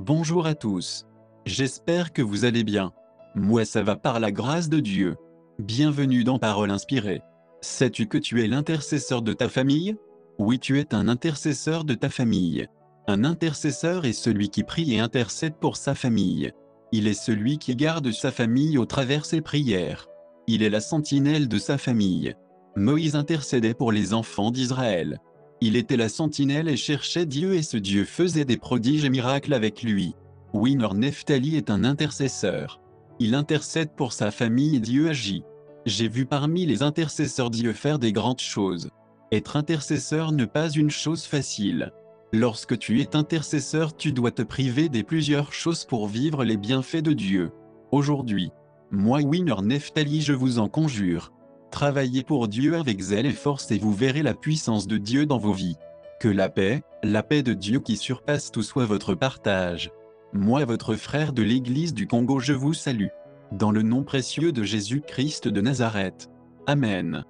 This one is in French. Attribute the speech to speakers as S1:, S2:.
S1: Bonjour à tous. J'espère que vous allez bien. Moi ça va par la grâce de Dieu. Bienvenue dans Parole inspirée. Sais-tu que tu es l'intercesseur de ta famille? Oui, tu es un intercesseur de ta famille. Un intercesseur est celui qui prie et intercède pour sa famille. Il est celui qui garde sa famille au travers ses prières. Il est la sentinelle de sa famille. Moïse intercédait pour les enfants d'Israël. Il était la sentinelle et cherchait Dieu et ce Dieu faisait des prodiges et miracles avec lui. Winner Neftali est un intercesseur. Il intercède pour sa famille et Dieu agit. J'ai vu parmi les intercesseurs Dieu faire des grandes choses. Être intercesseur n'est pas une chose facile. Lorsque tu es intercesseur, tu dois te priver des plusieurs choses pour vivre les bienfaits de Dieu. Aujourd'hui, moi Winner Neftali je vous en conjure, Travaillez pour Dieu avec zèle et force et vous verrez la puissance de Dieu dans vos vies. Que la paix, la paix de Dieu qui surpasse tout soit votre partage. Moi votre frère de l'Église du Congo je vous salue. Dans le nom précieux de Jésus-Christ de Nazareth. Amen.